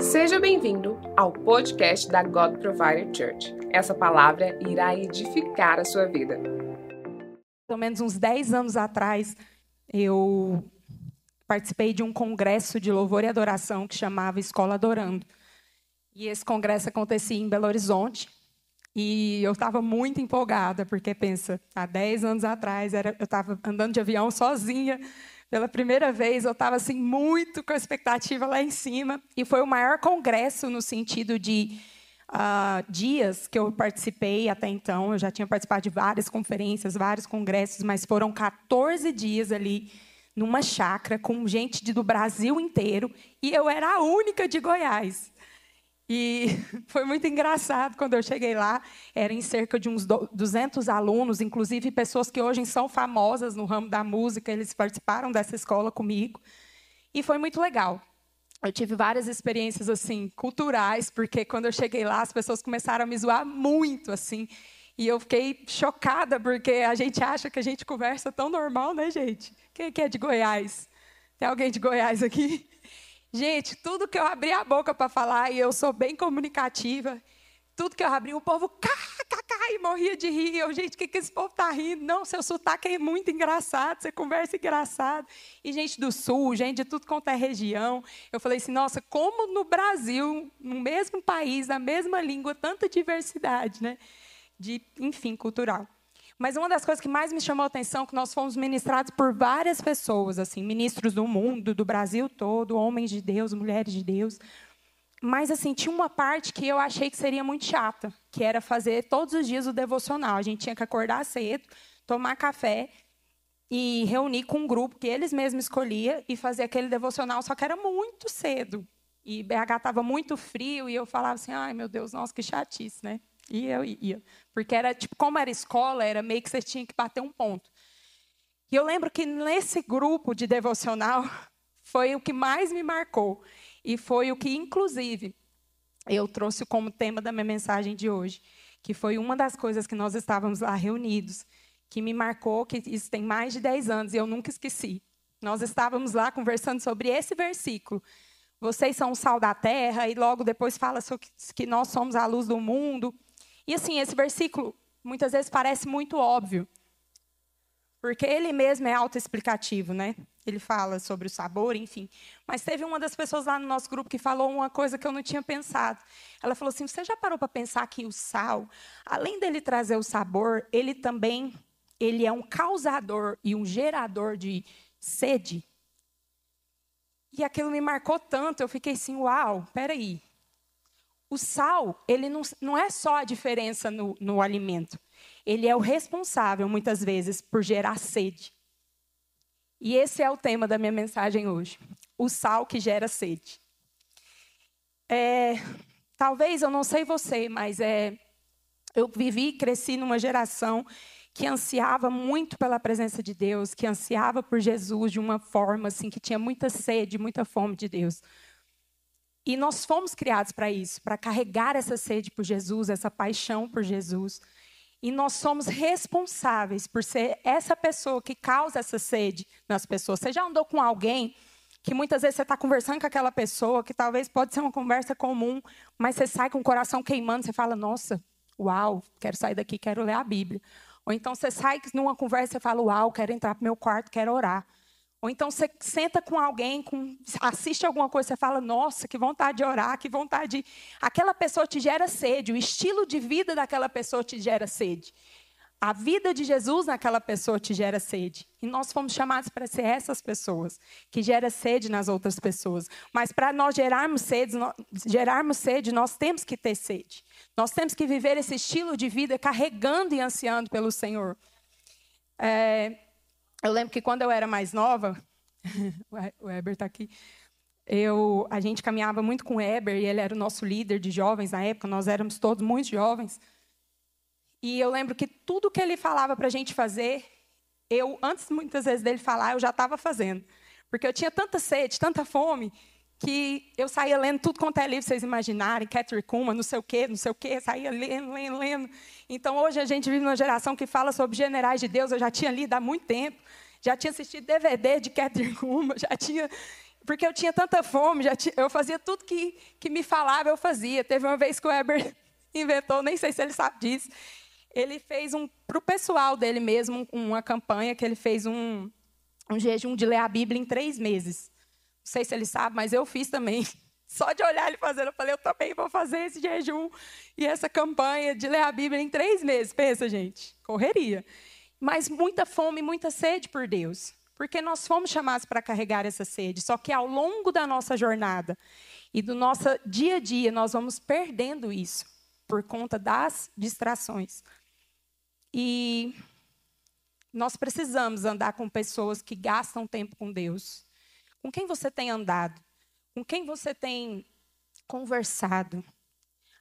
Seja bem-vindo ao podcast da God Provider Church. Essa palavra irá edificar a sua vida. Pelo menos uns 10 anos atrás, eu participei de um congresso de louvor e adoração que chamava Escola Adorando. E esse congresso acontecia em Belo Horizonte. E eu estava muito empolgada, porque pensa, há 10 anos atrás era, eu estava andando de avião sozinha. Pela primeira vez, eu estava assim, muito com a expectativa lá em cima. E foi o maior congresso no sentido de uh, dias que eu participei até então. Eu já tinha participado de várias conferências, vários congressos, mas foram 14 dias ali numa chácara com gente do Brasil inteiro. E eu era a única de Goiás. E foi muito engraçado quando eu cheguei lá. Era em cerca de uns 200 alunos, inclusive pessoas que hoje são famosas no ramo da música. Eles participaram dessa escola comigo. E foi muito legal. Eu tive várias experiências assim culturais, porque quando eu cheguei lá, as pessoas começaram a me zoar muito assim. E eu fiquei chocada, porque a gente acha que a gente conversa tão normal, né, gente? Quem é de Goiás? Tem alguém de Goiás aqui? Gente, tudo que eu abri a boca para falar, e eu sou bem comunicativa, tudo que eu abri, o povo e morria de rir. Eu, gente, o que, que esse povo está rindo? Não, seu sotaque é muito engraçado, você conversa engraçado. E gente do sul, gente de tudo quanto é região. Eu falei assim, nossa, como no Brasil, no mesmo país, na mesma língua, tanta diversidade, né? De, enfim, cultural. Mas uma das coisas que mais me chamou a atenção é que nós fomos ministrados por várias pessoas, assim, ministros do mundo, do Brasil todo, homens de Deus, mulheres de Deus. Mas assim, tinha uma parte que eu achei que seria muito chata, que era fazer todos os dias o devocional. A gente tinha que acordar cedo, tomar café e reunir com um grupo que eles mesmos escolhiam e fazer aquele devocional, só que era muito cedo. E BH estava muito frio e eu falava assim: "Ai, meu Deus, nossa, que chatice, né?" E eu ia. Porque era tipo, como era escola, era meio que você tinha que bater um ponto. E eu lembro que nesse grupo de devocional foi o que mais me marcou. E foi o que, inclusive, eu trouxe como tema da minha mensagem de hoje. Que foi uma das coisas que nós estávamos lá reunidos, que me marcou, que isso tem mais de 10 anos e eu nunca esqueci. Nós estávamos lá conversando sobre esse versículo. Vocês são o sal da terra, e logo depois fala que nós somos a luz do mundo. E assim, esse versículo muitas vezes parece muito óbvio, porque ele mesmo é autoexplicativo, né? Ele fala sobre o sabor, enfim. Mas teve uma das pessoas lá no nosso grupo que falou uma coisa que eu não tinha pensado. Ela falou assim: "Você já parou para pensar que o sal, além dele trazer o sabor, ele também ele é um causador e um gerador de sede?" E aquilo me marcou tanto, eu fiquei assim: "Uau, peraí. O sal, ele não, não é só a diferença no, no alimento. Ele é o responsável, muitas vezes, por gerar sede. E esse é o tema da minha mensagem hoje. O sal que gera sede. É, talvez, eu não sei você, mas é, eu vivi e cresci numa geração que ansiava muito pela presença de Deus, que ansiava por Jesus de uma forma assim, que tinha muita sede, muita fome de Deus. E nós fomos criados para isso, para carregar essa sede por Jesus, essa paixão por Jesus. E nós somos responsáveis por ser essa pessoa que causa essa sede nas pessoas. Você já andou com alguém que muitas vezes você está conversando com aquela pessoa, que talvez pode ser uma conversa comum, mas você sai com o coração queimando, você fala, nossa, uau, quero sair daqui, quero ler a Bíblia. Ou então você sai numa conversa e fala, uau, quero entrar para o meu quarto, quero orar. Ou então você senta com alguém, com, assiste alguma coisa, você fala, nossa, que vontade de orar, que vontade de... Aquela pessoa te gera sede, o estilo de vida daquela pessoa te gera sede. A vida de Jesus naquela pessoa te gera sede. E nós fomos chamados para ser essas pessoas, que gera sede nas outras pessoas. Mas para nós gerarmos sede, nós, gerarmos sede, nós temos que ter sede. Nós temos que viver esse estilo de vida carregando e ansiando pelo Senhor. É, eu lembro que quando eu era mais nova, o Heber está aqui, eu, a gente caminhava muito com o Heber, e ele era o nosso líder de jovens na época, nós éramos todos muito jovens. E eu lembro que tudo que ele falava para a gente fazer, eu, antes muitas vezes dele falar, eu já estava fazendo. Porque eu tinha tanta sede, tanta fome, que eu saía lendo tudo quanto é livro, vocês imaginarem, Catherine Kuma, não sei o quê, não sei o quê, saía lendo, lendo, lendo. Então, hoje a gente vive numa geração que fala sobre generais de Deus, eu já tinha lido há muito tempo, já tinha assistido DVD de Catherine Kuma, já tinha... porque eu tinha tanta fome, já tinha, eu fazia tudo que, que me falava, eu fazia. Teve uma vez que o Weber inventou, nem sei se ele sabe disso, ele fez um para o pessoal dele mesmo uma campanha que ele fez um, um jejum de ler a Bíblia em três meses. Não sei se ele sabe, mas eu fiz também. Só de olhar ele fazendo, eu falei, eu também vou fazer esse jejum e essa campanha de ler a Bíblia em três meses. Pensa, gente, correria. Mas muita fome, muita sede por Deus. Porque nós fomos chamados para carregar essa sede. Só que ao longo da nossa jornada e do nosso dia a dia, nós vamos perdendo isso por conta das distrações. E nós precisamos andar com pessoas que gastam tempo com Deus. Com quem você tem andado? Com quem você tem conversado?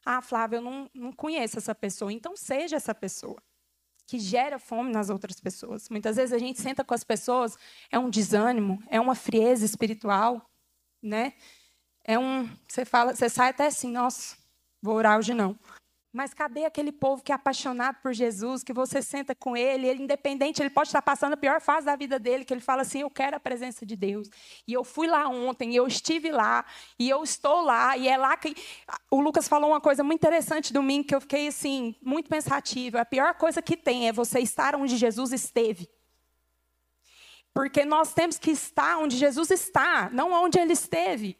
Ah, Flávia, eu não, não conheço essa pessoa. Então, seja essa pessoa que gera fome nas outras pessoas. Muitas vezes a gente senta com as pessoas, é um desânimo, é uma frieza espiritual, né? É um, você fala, você sai até assim, nossa, vou orar hoje não. Mas cadê aquele povo que é apaixonado por Jesus, que você senta com ele, ele independente, ele pode estar passando a pior fase da vida dele, que ele fala assim: "Eu quero a presença de Deus". E eu fui lá ontem, e eu estive lá, e eu estou lá, e é lá que o Lucas falou uma coisa muito interessante domingo que eu fiquei assim, muito pensativa. A pior coisa que tem é você estar onde Jesus esteve. Porque nós temos que estar onde Jesus está, não onde ele esteve.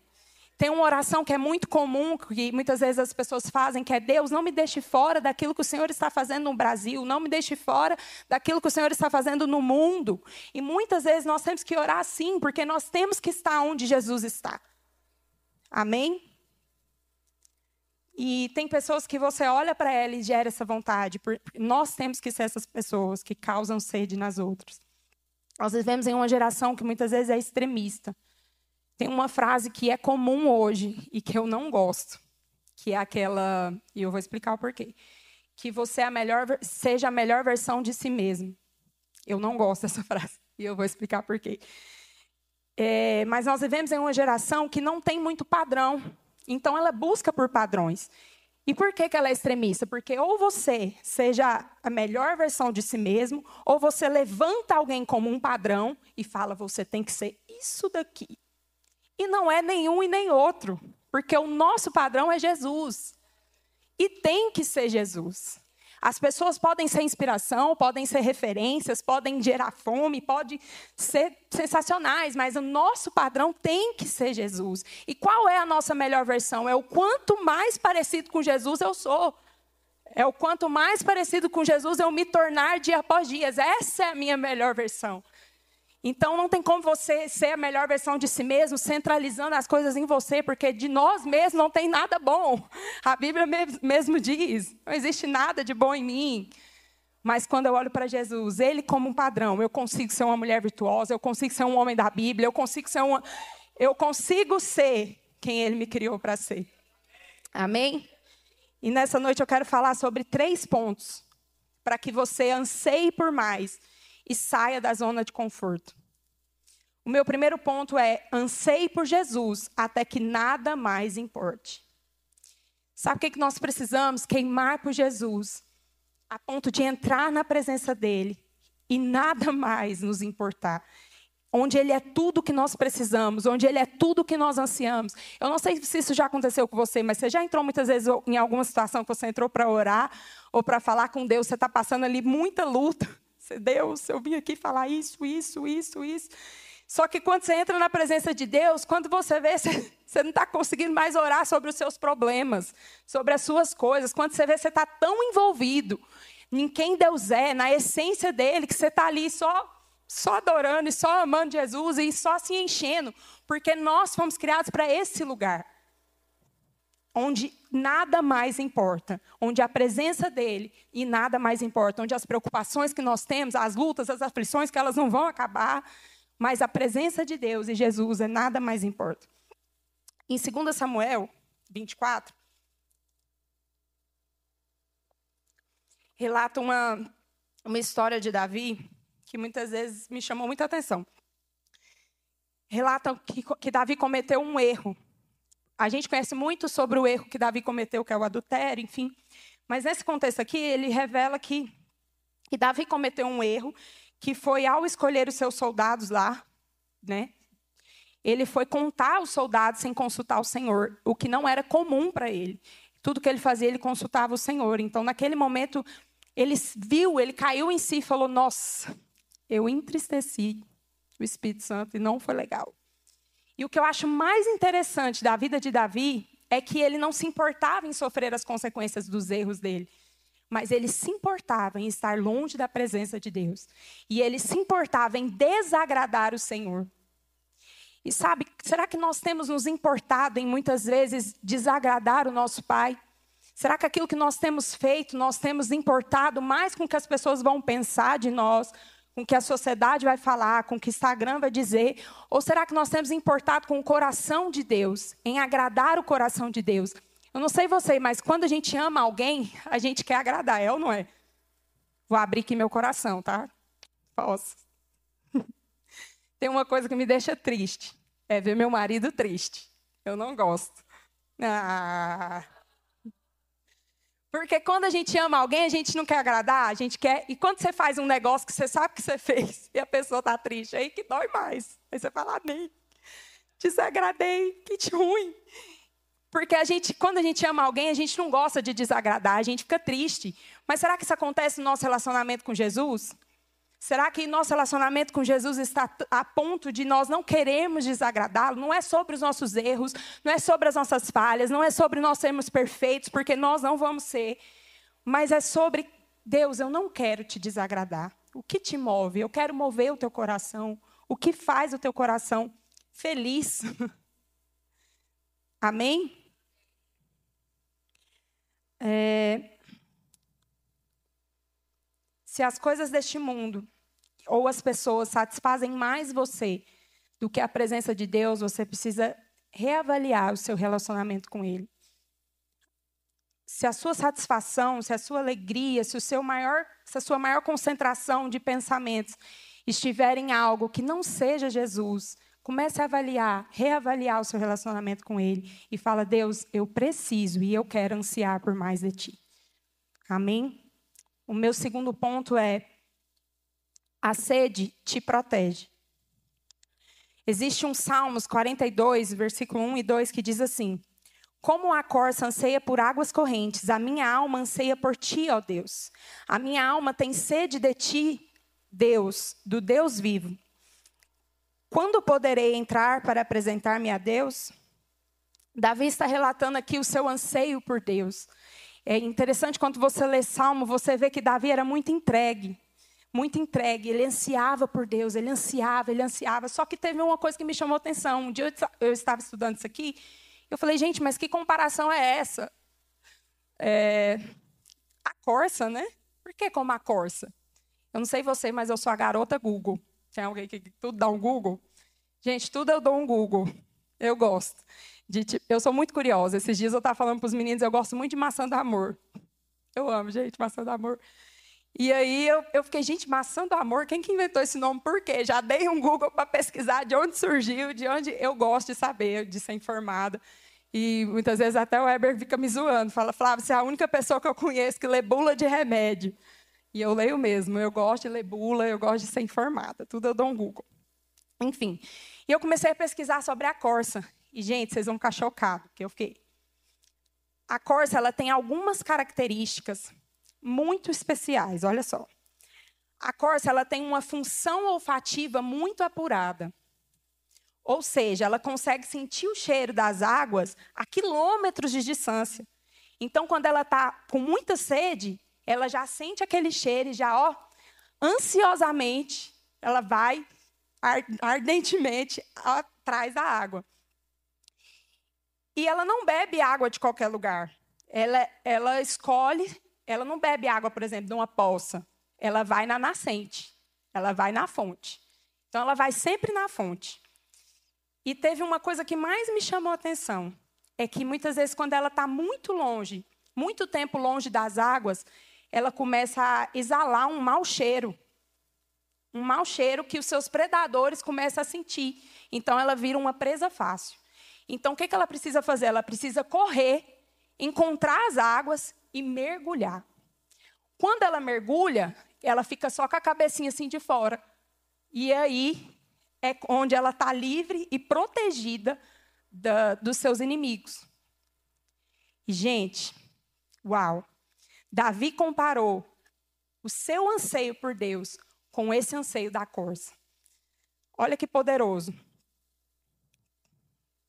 Tem uma oração que é muito comum, que muitas vezes as pessoas fazem, que é Deus, não me deixe fora daquilo que o Senhor está fazendo no Brasil, não me deixe fora daquilo que o Senhor está fazendo no mundo. E muitas vezes nós temos que orar assim, porque nós temos que estar onde Jesus está. Amém? E tem pessoas que você olha para ela e gera essa vontade. Nós temos que ser essas pessoas que causam sede nas outras. Nós vivemos em uma geração que muitas vezes é extremista. Tem uma frase que é comum hoje e que eu não gosto, que é aquela, e eu vou explicar o porquê, que você é a melhor, seja a melhor versão de si mesmo. Eu não gosto dessa frase e eu vou explicar porquê. É, mas nós vivemos em uma geração que não tem muito padrão, então ela busca por padrões. E por que, que ela é extremista? Porque ou você seja a melhor versão de si mesmo, ou você levanta alguém como um padrão e fala, você tem que ser isso daqui. E não é nenhum e nem outro, porque o nosso padrão é Jesus. E tem que ser Jesus. As pessoas podem ser inspiração, podem ser referências, podem gerar fome, podem ser sensacionais, mas o nosso padrão tem que ser Jesus. E qual é a nossa melhor versão? É o quanto mais parecido com Jesus eu sou. É o quanto mais parecido com Jesus eu me tornar dia após dia. Essa é a minha melhor versão. Então não tem como você ser a melhor versão de si mesmo, centralizando as coisas em você, porque de nós mesmos não tem nada bom. A Bíblia mesmo diz: não existe nada de bom em mim. Mas quando eu olho para Jesus, ele como um padrão, eu consigo ser uma mulher virtuosa, eu consigo ser um homem da Bíblia, eu consigo ser uma eu consigo ser quem ele me criou para ser. Amém? E nessa noite eu quero falar sobre três pontos para que você anseie por mais e saia da zona de conforto. O meu primeiro ponto é anseie por Jesus até que nada mais importe. Sabe o que nós precisamos? Queimar por Jesus, a ponto de entrar na presença dele e nada mais nos importar. Onde ele é tudo que nós precisamos, onde ele é tudo que nós ansiamos. Eu não sei se isso já aconteceu com você, mas você já entrou muitas vezes em alguma situação que você entrou para orar ou para falar com Deus, você está passando ali muita luta. Deus, eu vim aqui falar isso, isso, isso, isso. Só que quando você entra na presença de Deus, quando você vê, você, você não está conseguindo mais orar sobre os seus problemas, sobre as suas coisas. Quando você vê, você está tão envolvido em quem Deus é, na essência dele, que você está ali só só adorando e só amando Jesus e só se enchendo, porque nós fomos criados para esse lugar onde nada mais importa, onde a presença dele e nada mais importa, onde as preocupações que nós temos, as lutas, as aflições que elas não vão acabar, mas a presença de Deus e Jesus é nada mais importa. Em 2 Samuel 24, relata uma, uma história de Davi que muitas vezes me chamou muita atenção. Relata que, que Davi cometeu um erro a gente conhece muito sobre o erro que Davi cometeu, que é o adultério, enfim. Mas nesse contexto aqui, ele revela que, que Davi cometeu um erro, que foi ao escolher os seus soldados lá, né? ele foi contar aos soldados sem consultar o Senhor, o que não era comum para ele. Tudo que ele fazia, ele consultava o Senhor. Então, naquele momento, ele viu, ele caiu em si e falou: Nossa, eu entristeci o Espírito Santo e não foi legal. E o que eu acho mais interessante da vida de Davi é que ele não se importava em sofrer as consequências dos erros dele, mas ele se importava em estar longe da presença de Deus. E ele se importava em desagradar o Senhor. E sabe, será que nós temos nos importado em muitas vezes desagradar o nosso Pai? Será que aquilo que nós temos feito, nós temos importado mais com o que as pessoas vão pensar de nós, com o que a sociedade vai falar, com o que Instagram vai dizer? Ou será que nós temos importado com o coração de Deus, em agradar o coração de Deus? Eu não sei você, mas quando a gente ama alguém, a gente quer agradar, é ou não é? Vou abrir aqui meu coração, tá? Posso. Tem uma coisa que me deixa triste. É ver meu marido triste. Eu não gosto. Ah. Porque quando a gente ama alguém, a gente não quer agradar, a gente quer. E quando você faz um negócio que você sabe que você fez e a pessoa está triste, aí que dói mais. Aí você fala, nem desagradei, que ruim. Porque a gente, quando a gente ama alguém, a gente não gosta de desagradar, a gente fica triste. Mas será que isso acontece no nosso relacionamento com Jesus? Será que nosso relacionamento com Jesus está a ponto de nós não queremos desagradá-lo? Não é sobre os nossos erros, não é sobre as nossas falhas, não é sobre nós sermos perfeitos, porque nós não vamos ser. Mas é sobre, Deus, eu não quero te desagradar. O que te move? Eu quero mover o teu coração. O que faz o teu coração feliz? Amém? É, se as coisas deste mundo ou as pessoas satisfazem mais você do que a presença de Deus, você precisa reavaliar o seu relacionamento com Ele. Se a sua satisfação, se a sua alegria, se, o seu maior, se a sua maior concentração de pensamentos estiver em algo que não seja Jesus, comece a avaliar, reavaliar o seu relacionamento com Ele e fala: Deus, eu preciso e eu quero ansiar por mais de Ti. Amém? O meu segundo ponto é: a sede te protege. Existe um Salmos 42, versículo 1 e 2 que diz assim: Como a corça anseia por águas correntes, a minha alma anseia por ti, ó Deus. A minha alma tem sede de ti, Deus, do Deus vivo. Quando poderei entrar para apresentar-me a Deus? Davi está relatando aqui o seu anseio por Deus. É interessante quando você lê Salmo, você vê que Davi era muito entregue. Muito entregue, ele ansiava por Deus, ele ansiava, ele ansiava. Só que teve uma coisa que me chamou a atenção. Um dia eu estava estudando isso aqui, eu falei, gente, mas que comparação é essa? É, a Corsa, né? Por que como a Corsa? Eu não sei você, mas eu sou a garota Google. Tem alguém que tudo dá um Google? Gente, tudo eu dou um Google. Eu gosto. De, tipo, eu sou muito curiosa. Esses dias eu estava falando para os meninos, eu gosto muito de maçã do amor. Eu amo, gente, maçã do amor. E aí eu, eu fiquei, gente, maçã do amor, quem que inventou esse nome? Por quê? Já dei um Google para pesquisar de onde surgiu, de onde eu gosto de saber, de ser informada. E muitas vezes até o Weber fica me zoando, fala, Flávia, você é a única pessoa que eu conheço que lê bula de remédio. E eu leio mesmo, eu gosto de ler bula, eu gosto de ser informada, tudo eu dou um Google. Enfim, e eu comecei a pesquisar sobre a Corsa. E, gente, vocês vão ficar chocados, que eu fiquei. A corça ela tem algumas características muito especiais, olha só. A corça ela tem uma função olfativa muito apurada. Ou seja, ela consegue sentir o cheiro das águas a quilômetros de distância. Então, quando ela está com muita sede, ela já sente aquele cheiro e já, ó, ansiosamente, ela vai ardentemente atrás da água. E ela não bebe água de qualquer lugar. Ela, ela escolhe, ela não bebe água, por exemplo, de uma poça. Ela vai na nascente, ela vai na fonte. Então, ela vai sempre na fonte. E teve uma coisa que mais me chamou a atenção: é que muitas vezes, quando ela está muito longe, muito tempo longe das águas, ela começa a exalar um mau cheiro. Um mau cheiro que os seus predadores começam a sentir. Então, ela vira uma presa fácil. Então, o que ela precisa fazer? Ela precisa correr, encontrar as águas e mergulhar. Quando ela mergulha, ela fica só com a cabecinha assim de fora. E aí, é onde ela está livre e protegida da, dos seus inimigos. E, gente, uau! Davi comparou o seu anseio por Deus com esse anseio da corça. Olha que poderoso.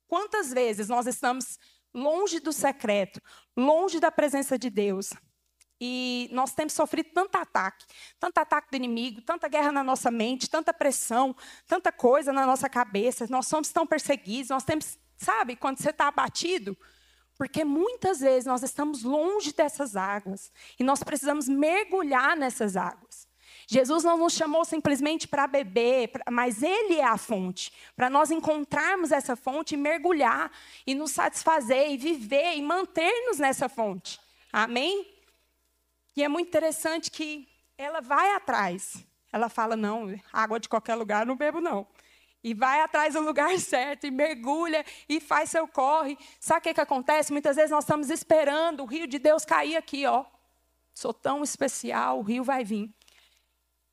Quantas vezes nós estamos longe do secreto, longe da presença de Deus, e nós temos sofrido tanto ataque, tanto ataque do inimigo, tanta guerra na nossa mente, tanta pressão, tanta coisa na nossa cabeça. Nós somos tão perseguidos, nós temos, sabe, quando você está abatido, porque muitas vezes nós estamos longe dessas águas e nós precisamos mergulhar nessas águas. Jesus não nos chamou simplesmente para beber, mas Ele é a fonte. Para nós encontrarmos essa fonte e mergulhar e nos satisfazer e viver e manter-nos nessa fonte. Amém? E é muito interessante que ela vai atrás. Ela fala: não, água de qualquer lugar eu não bebo, não. E vai atrás do lugar certo, e mergulha, e faz seu corre. Sabe o que, que acontece? Muitas vezes nós estamos esperando o rio de Deus cair aqui, ó. Sou tão especial, o rio vai vir.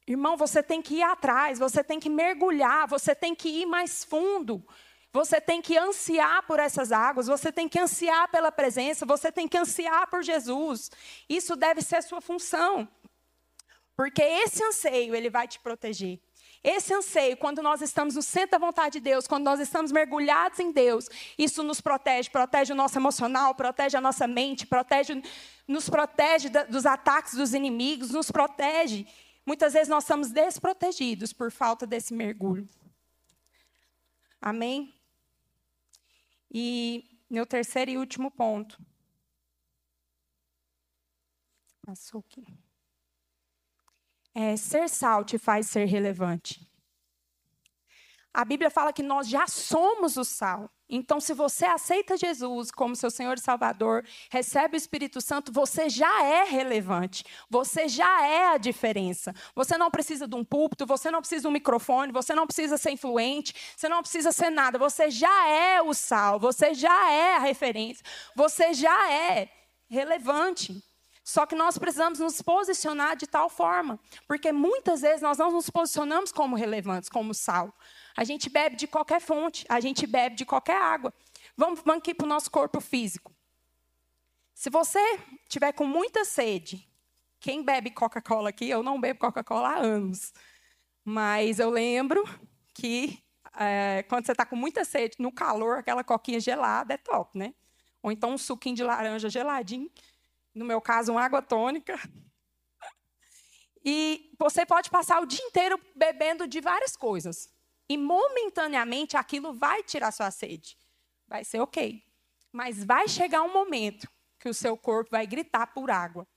Irmão, você tem que ir atrás, você tem que mergulhar, você tem que ir mais fundo. Você tem que ansiar por essas águas, você tem que ansiar pela presença, você tem que ansiar por Jesus. Isso deve ser a sua função. Porque esse anseio, ele vai te proteger. Esse anseio, quando nós estamos no centro da vontade de Deus, quando nós estamos mergulhados em Deus, isso nos protege, protege o nosso emocional, protege a nossa mente, protege, nos protege dos ataques dos inimigos, nos protege. Muitas vezes nós estamos desprotegidos por falta desse mergulho. Amém? E meu terceiro e último ponto. Passou aqui. É, ser sal te faz ser relevante. A Bíblia fala que nós já somos o sal. Então, se você aceita Jesus como seu Senhor e Salvador, recebe o Espírito Santo, você já é relevante. Você já é a diferença. Você não precisa de um púlpito, você não precisa de um microfone, você não precisa ser influente, você não precisa ser nada. Você já é o sal, você já é a referência, você já é relevante. Só que nós precisamos nos posicionar de tal forma, porque muitas vezes nós não nos posicionamos como relevantes, como sal. A gente bebe de qualquer fonte, a gente bebe de qualquer água. Vamos, vamos aqui para o nosso corpo físico. Se você tiver com muita sede, quem bebe Coca-Cola aqui? Eu não bebo Coca-Cola há anos. Mas eu lembro que é, quando você está com muita sede, no calor, aquela coquinha gelada é top, né? Ou então um suquinho de laranja geladinho. No meu caso, uma água tônica. E você pode passar o dia inteiro bebendo de várias coisas. E momentaneamente aquilo vai tirar sua sede. Vai ser ok. Mas vai chegar um momento que o seu corpo vai gritar por água.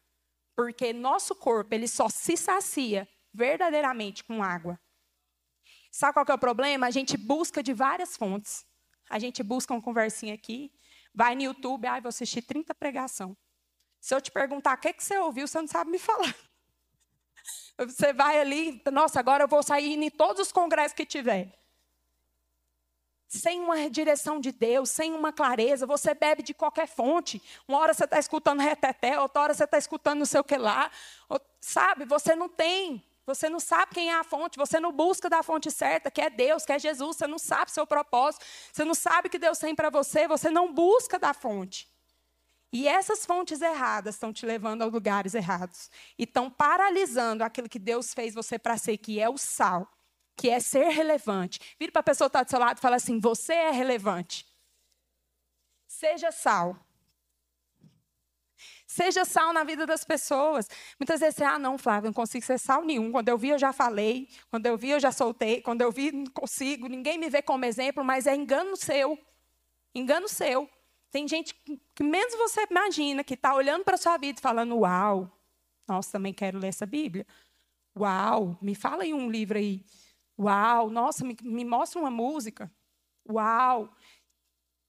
Porque nosso corpo, ele só se sacia verdadeiramente com água. Sabe qual é o problema? A gente busca de várias fontes. A gente busca uma conversinha aqui, vai no YouTube, ah, vou assistir 30 pregação. Se eu te perguntar o que, que você ouviu, você não sabe me falar. Você vai ali, nossa, agora eu vou sair em todos os congressos que tiver. Sem uma direção de Deus, sem uma clareza, você bebe de qualquer fonte. Uma hora você está escutando reteté, outra hora você está escutando não sei o que lá. Sabe, você não tem, você não sabe quem é a fonte, você não busca da fonte certa, que é Deus, que é Jesus, você não sabe seu propósito, você não sabe o que Deus tem para você, você não busca da fonte. E essas fontes erradas estão te levando a lugares errados. E estão paralisando aquilo que Deus fez você para ser, que é o sal, que é ser relevante. Vira para a pessoa que está do seu lado e fala assim: você é relevante. Seja sal. Seja sal na vida das pessoas. Muitas vezes você, ah, não, Flávio, não consigo ser sal nenhum. Quando eu vi, eu já falei. Quando eu vi, eu já soltei. Quando eu vi, não consigo. Ninguém me vê como exemplo, mas é engano seu. Engano seu. Tem gente que menos você imagina que está olhando para a sua vida e falando: Uau, nossa, também quero ler essa Bíblia. Uau, me fala em um livro aí. Uau, nossa, me, me mostra uma música. Uau.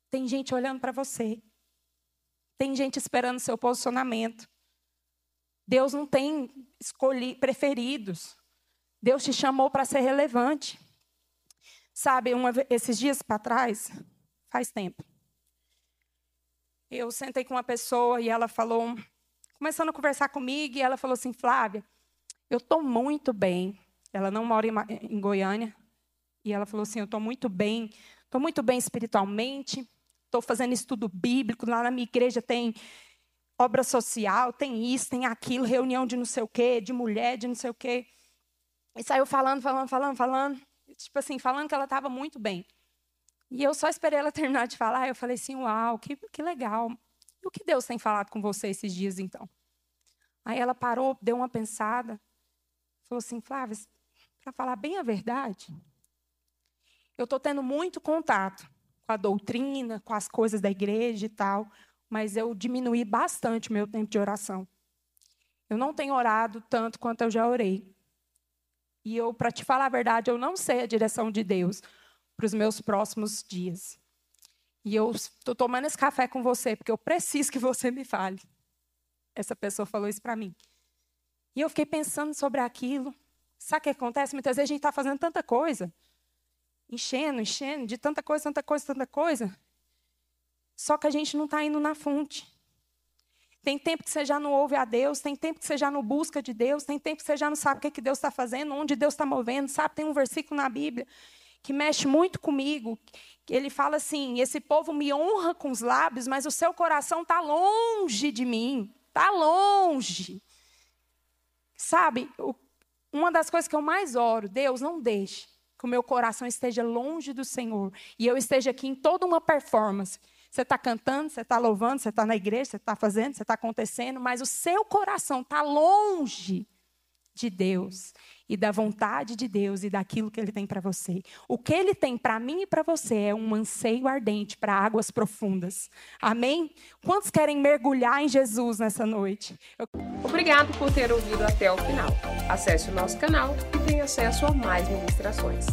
Tem gente olhando para você. Tem gente esperando seu posicionamento. Deus não tem escolhi, preferidos. Deus te chamou para ser relevante. Sabe, uma, esses dias para trás, faz tempo, eu sentei com uma pessoa e ela falou, começando a conversar comigo, e ela falou assim: Flávia, eu estou muito bem. Ela não mora em, Goiânia, E ela falou assim: Eu estou muito bem, estou muito bem espiritualmente, estou fazendo estudo bíblico, lá na minha igreja tem obra social, tem isso, tem aquilo, reunião de não sei o quê, de mulher, de não sei o quê. E saiu falando, falando, falando, falando. Tipo assim, falando que ela estava muito bem. E eu só esperei ela terminar de falar. Eu falei assim: Uau, que, que legal. E o que Deus tem falado com você esses dias, então? Aí ela parou, deu uma pensada, falou assim: Flávia, para falar bem a verdade, eu estou tendo muito contato com a doutrina, com as coisas da igreja e tal, mas eu diminuí bastante o meu tempo de oração. Eu não tenho orado tanto quanto eu já orei. E eu, para te falar a verdade, eu não sei a direção de Deus para os meus próximos dias. E eu estou tomando esse café com você porque eu preciso que você me fale. Essa pessoa falou isso para mim. E eu fiquei pensando sobre aquilo. Sabe o que acontece? Muitas vezes a gente está fazendo tanta coisa, enchendo, enchendo, de tanta coisa, tanta coisa, tanta coisa. Só que a gente não está indo na fonte. Tem tempo que você já não ouve a Deus, tem tempo que você já não busca de Deus, tem tempo que você já não sabe o que, que Deus está fazendo, onde Deus está movendo. Sabe, tem um versículo na Bíblia que mexe muito comigo. Ele fala assim: esse povo me honra com os lábios, mas o seu coração está longe de mim. Está longe. Sabe, uma das coisas que eu mais oro, Deus, não deixe que o meu coração esteja longe do Senhor e eu esteja aqui em toda uma performance. Você está cantando, você está louvando, você está na igreja, você está fazendo, você está acontecendo, mas o seu coração está longe de Deus e da vontade de Deus e daquilo que Ele tem para você. O que Ele tem para mim e para você é um anseio ardente para águas profundas. Amém? Quantos querem mergulhar em Jesus nessa noite? Eu... Obrigado por ter ouvido até o final. Acesse o nosso canal e tenha acesso a mais ministrações.